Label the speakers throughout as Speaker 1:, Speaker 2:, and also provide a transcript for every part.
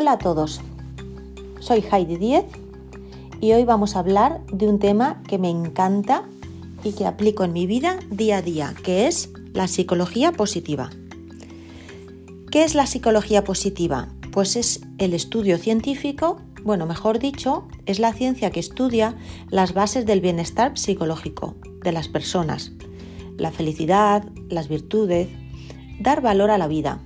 Speaker 1: Hola a todos, soy Heidi Diez y hoy vamos a hablar de un tema que me encanta y que aplico en mi vida día a día, que es la psicología positiva. ¿Qué es la psicología positiva? Pues es el estudio científico, bueno, mejor dicho, es la ciencia que estudia las bases del bienestar psicológico de las personas, la felicidad, las virtudes, dar valor a la vida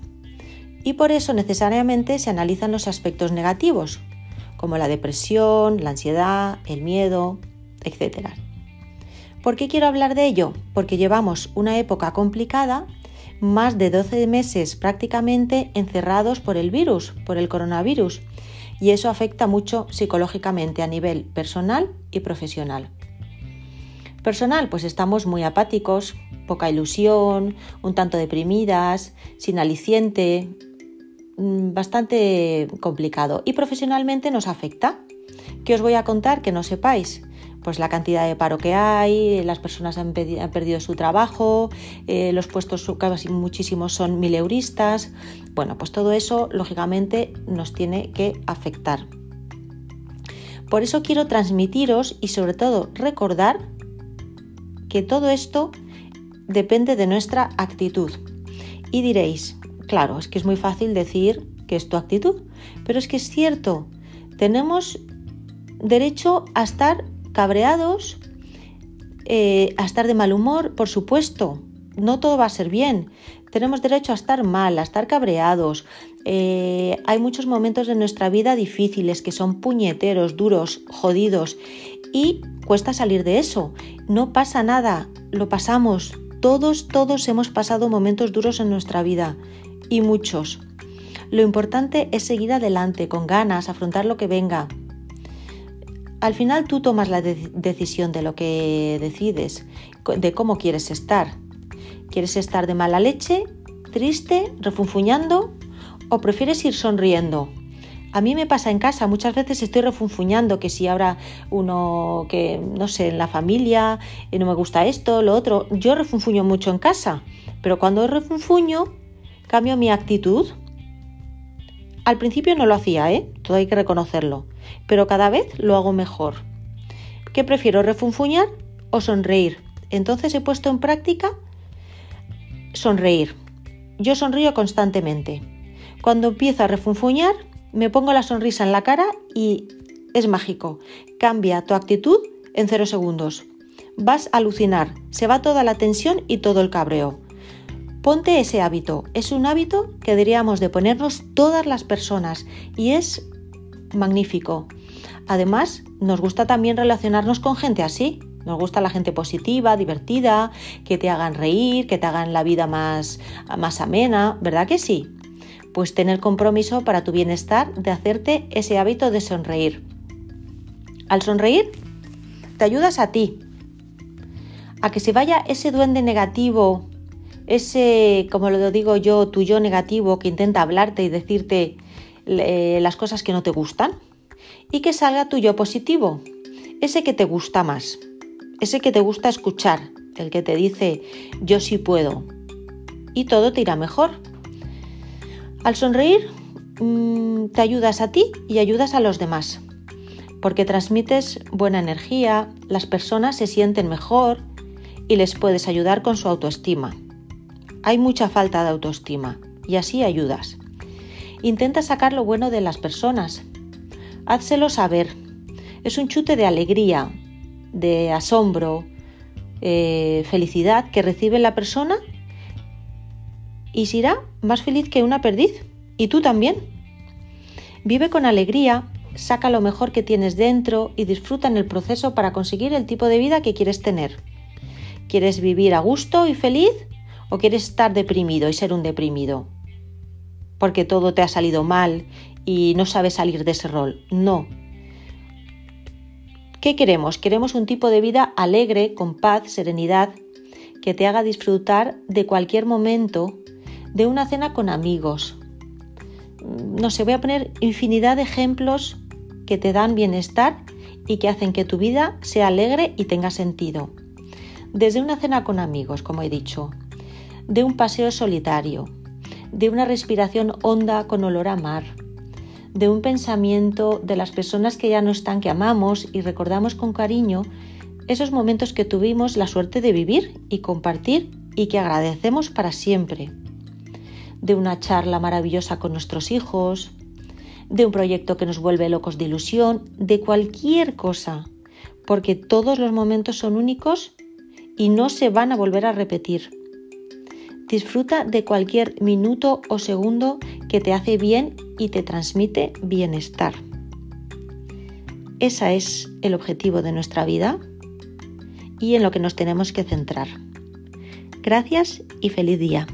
Speaker 1: y por eso necesariamente se analizan los aspectos negativos, como la depresión, la ansiedad, el miedo, etc. ¿Por qué quiero hablar de ello? Porque llevamos una época complicada, más de 12 meses prácticamente encerrados por el virus, por el coronavirus, y eso afecta mucho psicológicamente a nivel personal y profesional. Personal, pues estamos muy apáticos, poca ilusión, un tanto deprimidas, sin aliciente, bastante complicado y profesionalmente nos afecta. ¿Qué os voy a contar que no sepáis? Pues la cantidad de paro que hay, las personas han, perdido su trabajo, eh, los puestos casi muchísimos son mileuristas. Bueno, pues todo eso lógicamente nos tiene que afectar. Por eso quiero transmitiros y sobre todo recordar que todo esto depende de nuestra actitud. Y diréis, Claro, es que es muy fácil decir que es tu actitud, pero es que es cierto, tenemos derecho a estar cabreados, eh, a estar de mal humor, por supuesto, no todo va a ser bien. Tenemos derecho a estar mal, a estar cabreados. Eh, hay muchos momentos de nuestra vida difíciles que son puñeteros, duros, jodidos y cuesta salir de eso. No pasa nada, lo pasamos. Todos, todos hemos pasado momentos duros en nuestra vida y muchos. Lo importante es seguir adelante, con ganas, afrontar lo que venga. Al final tú tomas la decisión de lo que decides, de cómo quieres estar. ¿Quieres estar de mala leche, triste, refunfuñando o prefieres ir sonriendo? A mí me pasa en casa, muchas veces estoy refunfuñando que si ahora uno que no sé, en la familia y no me gusta esto, lo otro, yo refunfuño mucho en casa, pero cuando refunfuño cambio mi actitud? Al principio no lo hacía, ¿eh? Todo hay que reconocerlo, pero cada vez lo hago mejor. ¿Qué prefiero, refunfuñar o sonreír? Entonces he puesto en práctica sonreír. Yo sonrío constantemente. Cuando empiezo a refunfuñar, me pongo la sonrisa en la cara y es mágico. Cambia tu actitud en cero segundos. Vas a alucinar, se va toda la tensión y todo el cabreo. Ponte ese hábito. Es un hábito que deberíamos de ponernos todas las personas y es magnífico. Además, nos gusta también relacionarnos con gente así. Nos gusta la gente positiva, divertida, que te hagan reír, que te hagan la vida más, más amena, ¿verdad que sí? Pues tener compromiso para tu bienestar de hacerte ese hábito de sonreír. Al sonreír, te ayudas a ti, a que se vaya ese duende negativo ese, como lo digo yo, tu yo negativo que intenta hablarte y decirte las cosas que no te gustan, y que salga tu yo positivo, ese que te gusta más, ese que te gusta escuchar, el que te dice yo sí puedo, y todo te irá mejor. Al sonreír, mm, te ayudas a ti y ayudas a los demás, porque transmites buena energía, las personas se sienten mejor y les puedes ayudar con su autoestima. Hay mucha falta de autoestima y así ayudas. Intenta sacar lo bueno de las personas. Házselo saber. Es un chute de alegría, de asombro, eh, felicidad que recibe la persona y será más feliz que una perdiz. Y tú también. Vive con alegría, saca lo mejor que tienes dentro y disfruta en el proceso para conseguir el tipo de vida que quieres tener. ¿Quieres vivir a gusto y feliz? ¿O quieres estar deprimido y ser un deprimido? Porque todo te ha salido mal y no sabes salir de ese rol. No. ¿Qué queremos? Queremos un tipo de vida alegre, con paz, serenidad, que te haga disfrutar de cualquier momento de una cena con amigos. No sé, voy a poner infinidad de ejemplos que te dan bienestar y que hacen que tu vida sea alegre y tenga sentido. Desde una cena con amigos, como he dicho, de un paseo solitario, de una respiración honda con olor a mar, de un pensamiento de las personas que ya no están, que amamos y recordamos con cariño esos momentos que tuvimos la suerte de vivir y compartir y que agradecemos para siempre. De una charla maravillosa con nuestros hijos, de un proyecto que nos vuelve locos de ilusión, de cualquier cosa, porque todos los momentos son únicos y no se van a volver a repetir. Disfruta de cualquier minuto o segundo que te hace bien y te transmite bienestar. Ese es el objetivo de nuestra vida y en lo que nos tenemos que centrar. Gracias y feliz día.